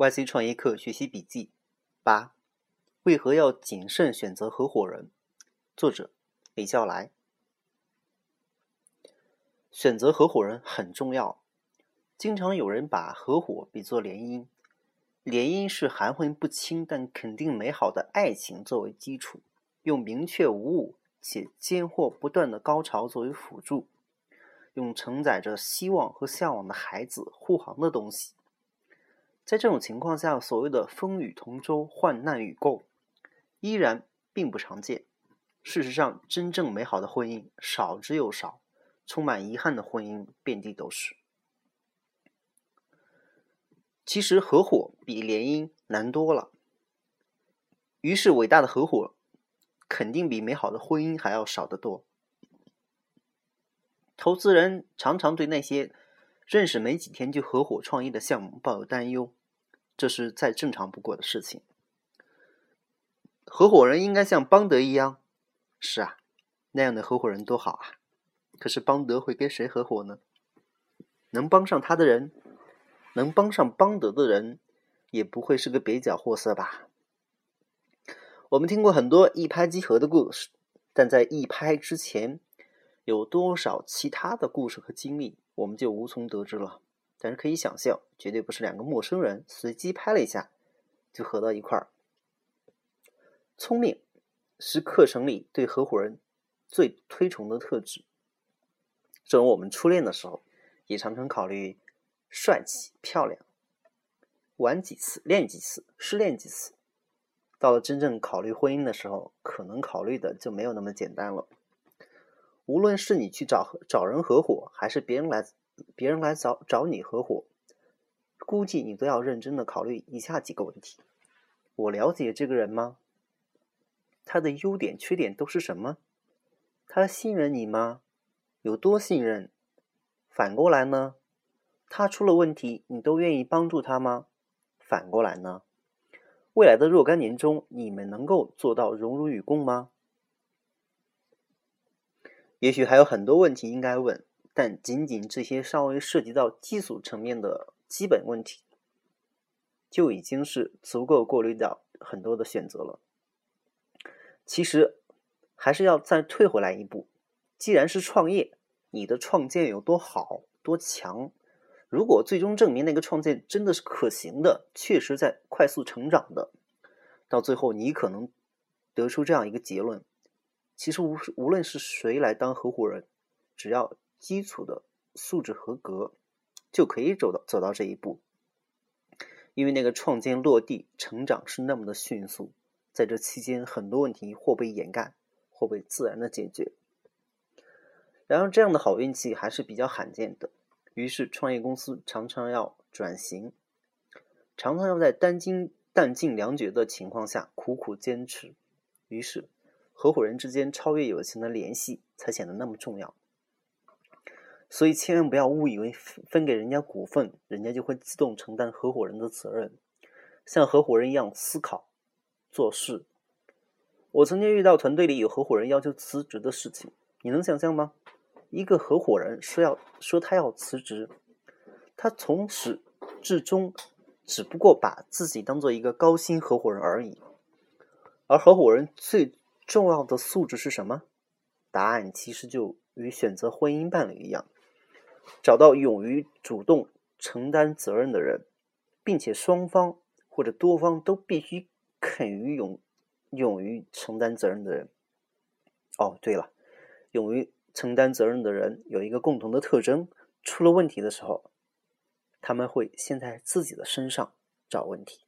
YC 创业课学习笔记八：为何要谨慎选择合伙人？作者李笑来。选择合伙人很重要。经常有人把合伙比作联姻，联姻是含混不清但肯定美好的爱情作为基础，用明确无误且间或不断的高潮作为辅助，用承载着希望和向往的孩子护航的东西。在这种情况下，所谓的风雨同舟、患难与共，依然并不常见。事实上，真正美好的婚姻少之又少，充满遗憾的婚姻遍地都是。其实，合伙比联姻难多了。于是，伟大的合伙肯定比美好的婚姻还要少得多。投资人常常对那些认识没几天就合伙创业的项目抱有担忧。这是再正常不过的事情。合伙人应该像邦德一样，是啊，那样的合伙人多好啊！可是邦德会跟谁合伙呢？能帮上他的人，能帮上邦德的人，也不会是个蹩脚货色吧？我们听过很多一拍即合的故事，但在一拍之前，有多少其他的故事和经历，我们就无从得知了。但是可以想象，绝对不是两个陌生人随机拍了一下就合到一块儿。聪明是课程里对合伙人最推崇的特质。正如我们初恋的时候，也常常考虑帅气、漂亮，玩几次、练几次、失恋几次。到了真正考虑婚姻的时候，可能考虑的就没有那么简单了。无论是你去找找人合伙，还是别人来。别人来找找你合伙，估计你都要认真的考虑以下几个问题：我了解这个人吗？他的优点、缺点都是什么？他信任你吗？有多信任？反过来呢？他出了问题，你都愿意帮助他吗？反过来呢？未来的若干年中，你们能够做到荣辱与共吗？也许还有很多问题应该问。但仅仅这些稍微涉及到基础层面的基本问题，就已经是足够过滤掉很多的选择了。其实还是要再退回来一步，既然是创业，你的创建有多好多强？如果最终证明那个创建真的是可行的，确实在快速成长的，到最后你可能得出这样一个结论：其实无无论是谁来当合伙人，只要基础的素质合格，就可以走到走到这一步。因为那个创建落地成长是那么的迅速，在这期间很多问题或被掩盖，或被自然的解决。然而这样的好运气还是比较罕见的，于是创业公司常常要转型，常常要在弹精弹尽粮绝的情况下苦苦坚持。于是合伙人之间超越友情的联系才显得那么重要。所以千万不要误以为分给人家股份，人家就会自动承担合伙人的责任，像合伙人一样思考、做事。我曾经遇到团队里有合伙人要求辞职的事情，你能想象吗？一个合伙人说要说他要辞职，他从始至终只不过把自己当做一个高薪合伙人而已。而合伙人最重要的素质是什么？答案其实就与选择婚姻伴侣一样。找到勇于主动承担责任的人，并且双方或者多方都必须肯于勇勇于承担责任的人。哦，对了，勇于承担责任的人有一个共同的特征：出了问题的时候，他们会先在自己的身上找问题。